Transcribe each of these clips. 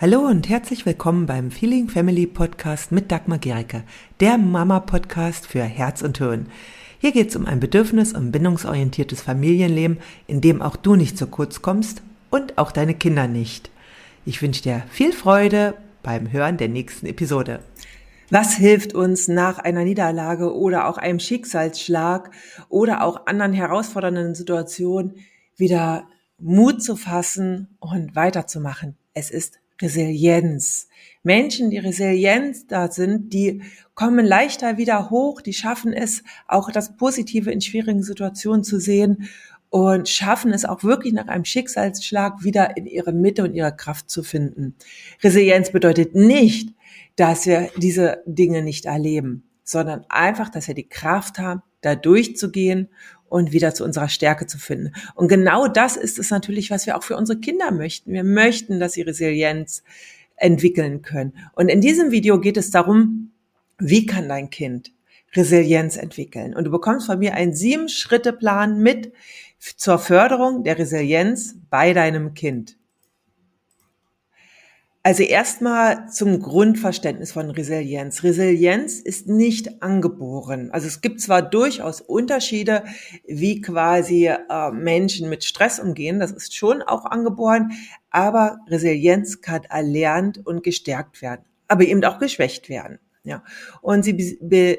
Hallo und herzlich willkommen beim Feeling Family Podcast mit Dagmar Gericke, der Mama-Podcast für Herz und Hirn. Hier geht es um ein bedürfnis- und bindungsorientiertes Familienleben, in dem auch du nicht zu kurz kommst und auch deine Kinder nicht. Ich wünsche dir viel Freude beim Hören der nächsten Episode. Was hilft uns nach einer Niederlage oder auch einem Schicksalsschlag oder auch anderen herausfordernden Situationen wieder Mut zu fassen und weiterzumachen? Es ist Resilienz. Menschen, die resilient da sind, die kommen leichter wieder hoch, die schaffen es, auch das Positive in schwierigen Situationen zu sehen und schaffen es auch wirklich nach einem Schicksalsschlag wieder in ihre Mitte und ihre Kraft zu finden. Resilienz bedeutet nicht, dass wir diese Dinge nicht erleben, sondern einfach, dass wir die Kraft haben, da durchzugehen und wieder zu unserer Stärke zu finden. Und genau das ist es natürlich, was wir auch für unsere Kinder möchten. Wir möchten, dass sie Resilienz entwickeln können. Und in diesem Video geht es darum, wie kann dein Kind Resilienz entwickeln? Und du bekommst von mir einen Sieben-Schritte-Plan mit zur Förderung der Resilienz bei deinem Kind. Also erstmal zum Grundverständnis von Resilienz. Resilienz ist nicht angeboren. Also es gibt zwar durchaus Unterschiede, wie quasi äh, Menschen mit Stress umgehen, das ist schon auch angeboren, aber Resilienz kann erlernt und gestärkt werden, aber eben auch geschwächt werden. Ja, und sie,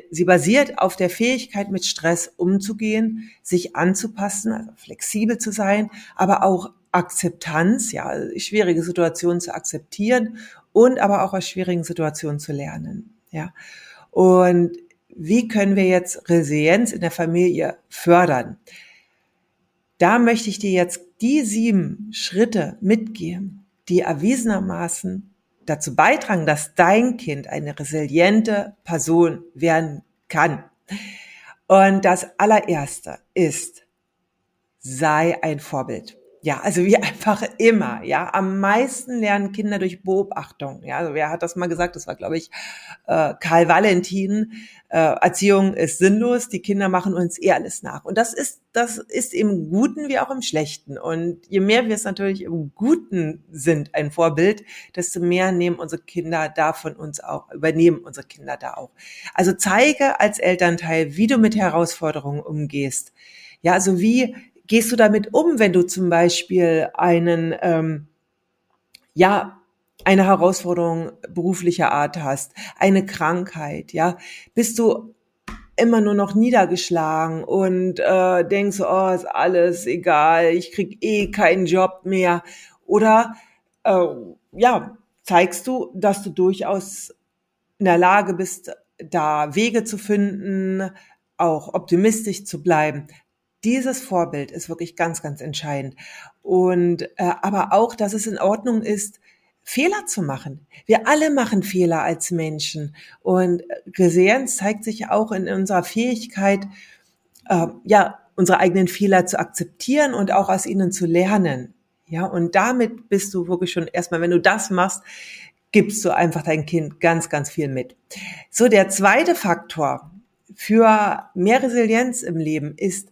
sie basiert auf der Fähigkeit, mit Stress umzugehen, sich anzupassen, also flexibel zu sein, aber auch Akzeptanz, ja, schwierige Situationen zu akzeptieren und aber auch aus schwierigen Situationen zu lernen, ja. Und wie können wir jetzt Resilienz in der Familie fördern? Da möchte ich dir jetzt die sieben Schritte mitgeben, die erwiesenermaßen dazu beitragen, dass dein Kind eine resiliente Person werden kann. Und das allererste ist, sei ein Vorbild. Ja, also wie einfach immer, ja. Am meisten lernen Kinder durch Beobachtung. Ja, also wer hat das mal gesagt? Das war, glaube ich, äh, Karl Valentin. Äh, Erziehung ist sinnlos, die Kinder machen uns eh alles nach. Und das ist, das ist im Guten wie auch im Schlechten. Und je mehr wir es natürlich im Guten sind, ein Vorbild, desto mehr nehmen unsere Kinder da von uns auch, übernehmen unsere Kinder da auch. Also zeige als Elternteil, wie du mit Herausforderungen umgehst. Ja, also wie gehst du damit um, wenn du zum Beispiel einen, ähm, ja, eine Herausforderung beruflicher Art hast, eine Krankheit, ja, bist du immer nur noch niedergeschlagen und äh, denkst, oh, ist alles egal, ich krieg eh keinen Job mehr. Oder äh, ja, zeigst du, dass du durchaus in der Lage bist, da Wege zu finden, auch optimistisch zu bleiben dieses Vorbild ist wirklich ganz, ganz entscheidend. Und äh, aber auch, dass es in Ordnung ist, Fehler zu machen. Wir alle machen Fehler als Menschen. Und Resilienz zeigt sich auch in unserer Fähigkeit, äh, ja, unsere eigenen Fehler zu akzeptieren und auch aus ihnen zu lernen. Ja, und damit bist du wirklich schon erstmal, wenn du das machst, gibst du einfach dein Kind ganz, ganz viel mit. So, der zweite Faktor für mehr Resilienz im Leben ist,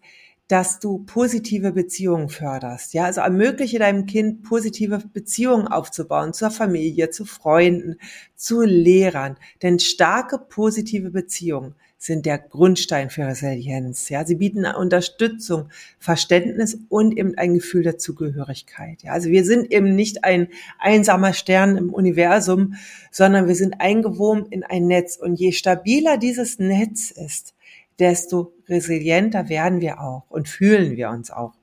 dass du positive Beziehungen förderst. Ja, also ermögliche deinem Kind positive Beziehungen aufzubauen zur Familie, zu Freunden, zu Lehrern. Denn starke positive Beziehungen sind der Grundstein für Resilienz. Ja, sie bieten Unterstützung, Verständnis und eben ein Gefühl der Zugehörigkeit. Ja, also wir sind eben nicht ein einsamer Stern im Universum, sondern wir sind eingewoben in ein Netz. Und je stabiler dieses Netz ist, desto resilienter werden wir auch und fühlen wir uns auch.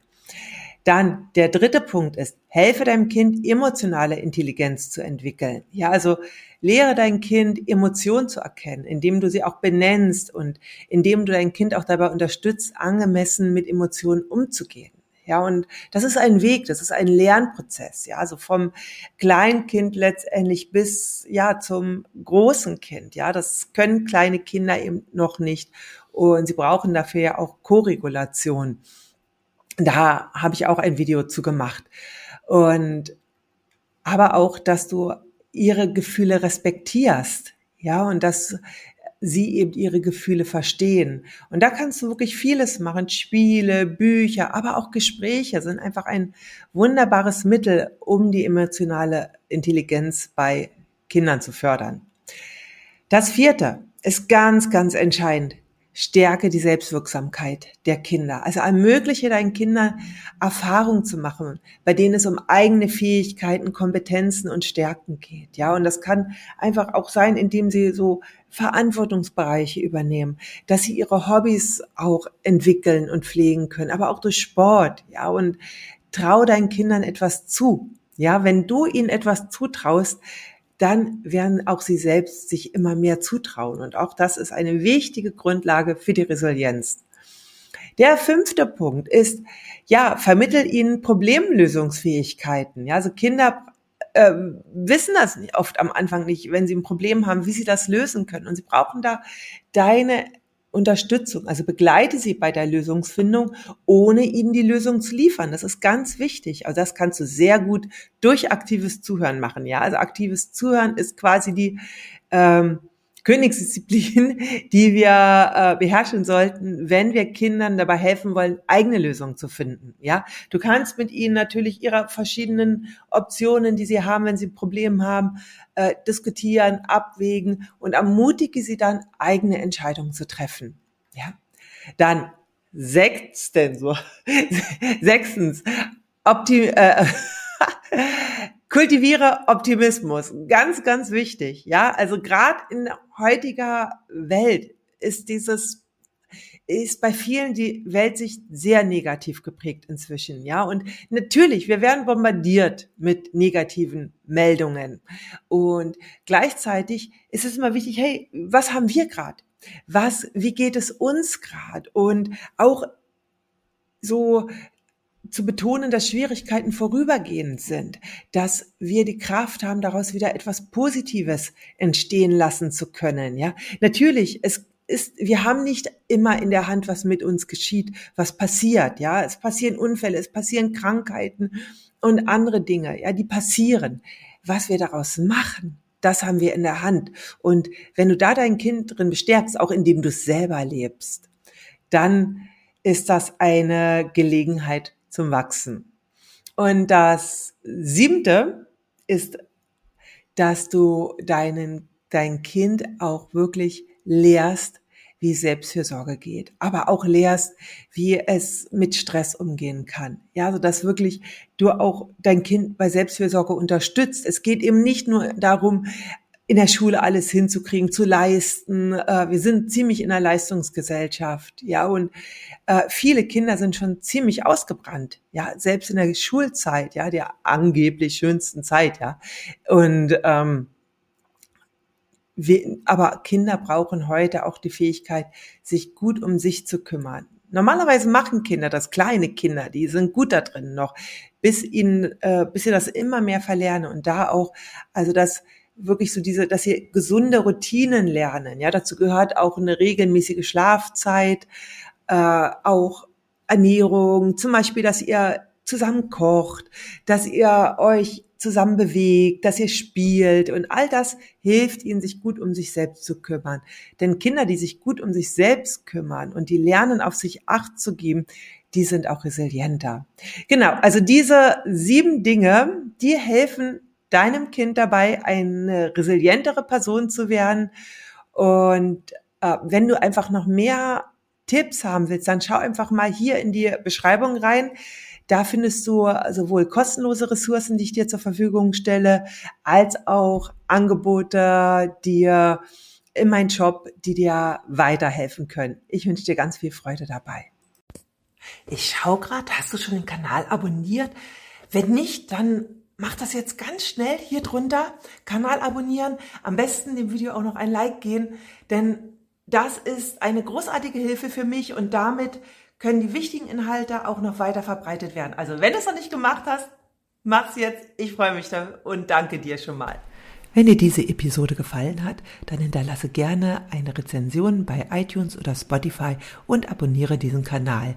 Dann der dritte Punkt ist, helfe deinem Kind emotionale Intelligenz zu entwickeln. Ja, also lehre dein Kind Emotionen zu erkennen, indem du sie auch benennst und indem du dein Kind auch dabei unterstützt, angemessen mit Emotionen umzugehen. Ja, und das ist ein Weg, das ist ein Lernprozess, ja, also vom Kleinkind letztendlich bis, ja, zum großen Kind, ja, das können kleine Kinder eben noch nicht. Und sie brauchen dafür ja auch Korregulation. Da habe ich auch ein Video zu gemacht. Und aber auch, dass du ihre Gefühle respektierst. Ja, und dass sie eben ihre Gefühle verstehen. Und da kannst du wirklich vieles machen. Spiele, Bücher, aber auch Gespräche sind einfach ein wunderbares Mittel, um die emotionale Intelligenz bei Kindern zu fördern. Das vierte ist ganz, ganz entscheidend. Stärke die Selbstwirksamkeit der Kinder. Also ermögliche deinen Kindern Erfahrungen zu machen, bei denen es um eigene Fähigkeiten, Kompetenzen und Stärken geht. Ja, und das kann einfach auch sein, indem sie so Verantwortungsbereiche übernehmen, dass sie ihre Hobbys auch entwickeln und pflegen können, aber auch durch Sport. Ja, und trau deinen Kindern etwas zu. Ja, wenn du ihnen etwas zutraust, dann werden auch sie selbst sich immer mehr zutrauen. Und auch das ist eine wichtige Grundlage für die Resilienz. Der fünfte Punkt ist, ja, vermittel ihnen Problemlösungsfähigkeiten. Ja, also Kinder äh, wissen das oft am Anfang nicht, wenn sie ein Problem haben, wie sie das lösen können. Und sie brauchen da deine Unterstützung. Also begleite sie bei der Lösungsfindung, ohne ihnen die Lösung zu liefern. Das ist ganz wichtig. Also das kannst du sehr gut durch aktives Zuhören machen. Ja, also aktives Zuhören ist quasi die ähm, Königsdisziplin, die wir äh, beherrschen sollten, wenn wir Kindern dabei helfen wollen, eigene Lösungen zu finden. Ja, du kannst mit ihnen natürlich ihre verschiedenen Optionen, die sie haben, wenn sie Probleme haben, äh, diskutieren, abwägen und ermutige sie dann, eigene Entscheidungen zu treffen. Ja, dann sechstens, so, sechstens, optim, äh, Kultiviere Optimismus. Ganz, ganz wichtig. Ja, also gerade in heutiger Welt ist dieses ist bei vielen die Welt sich sehr negativ geprägt inzwischen, ja. Und natürlich, wir werden bombardiert mit negativen Meldungen. Und gleichzeitig ist es immer wichtig, hey, was haben wir gerade? Was, wie geht es uns gerade? Und auch so zu betonen, dass Schwierigkeiten vorübergehend sind, dass wir die Kraft haben, daraus wieder etwas Positives entstehen lassen zu können. Ja, natürlich, es ist, wir haben nicht immer in der Hand, was mit uns geschieht, was passiert. Ja, es passieren Unfälle, es passieren Krankheiten und andere Dinge. Ja, die passieren. Was wir daraus machen, das haben wir in der Hand. Und wenn du da dein Kind drin bestärkst, auch indem du es selber lebst, dann ist das eine Gelegenheit zum Wachsen. Und das siebte ist, dass du deinen, dein Kind auch wirklich lehrst, wie Selbstfürsorge geht, aber auch lehrst, wie es mit Stress umgehen kann. Ja, so dass wirklich du auch dein Kind bei Selbstfürsorge unterstützt. Es geht eben nicht nur darum, in der Schule alles hinzukriegen, zu leisten. Äh, wir sind ziemlich in einer Leistungsgesellschaft, ja, und äh, viele Kinder sind schon ziemlich ausgebrannt, ja, selbst in der Schulzeit, ja, der angeblich schönsten Zeit, ja, und ähm, wir, aber Kinder brauchen heute auch die Fähigkeit, sich gut um sich zu kümmern. Normalerweise machen Kinder das, kleine Kinder, die sind gut da drin noch, bis ihnen, äh, bis sie das immer mehr verlernen und da auch, also das wirklich so diese, dass sie gesunde Routinen lernen. Ja, dazu gehört auch eine regelmäßige Schlafzeit, äh, auch Ernährung, zum Beispiel, dass ihr zusammen kocht, dass ihr euch zusammen bewegt, dass ihr spielt und all das hilft ihnen, sich gut um sich selbst zu kümmern. Denn Kinder, die sich gut um sich selbst kümmern und die lernen, auf sich Acht zu geben, die sind auch resilienter. Genau, also diese sieben Dinge, die helfen deinem Kind dabei, eine resilientere Person zu werden. Und äh, wenn du einfach noch mehr Tipps haben willst, dann schau einfach mal hier in die Beschreibung rein. Da findest du sowohl kostenlose Ressourcen, die ich dir zur Verfügung stelle, als auch Angebote, dir in meinem Job, die dir weiterhelfen können. Ich wünsche dir ganz viel Freude dabei. Ich schau gerade, hast du schon den Kanal abonniert? Wenn nicht, dann mach das jetzt ganz schnell hier drunter, Kanal abonnieren, am besten dem Video auch noch ein Like geben, denn das ist eine großartige Hilfe für mich und damit können die wichtigen Inhalte auch noch weiter verbreitet werden. Also wenn du es noch nicht gemacht hast, mach's jetzt. Ich freue mich da und danke dir schon mal. Wenn dir diese Episode gefallen hat, dann hinterlasse gerne eine Rezension bei iTunes oder Spotify und abonniere diesen Kanal.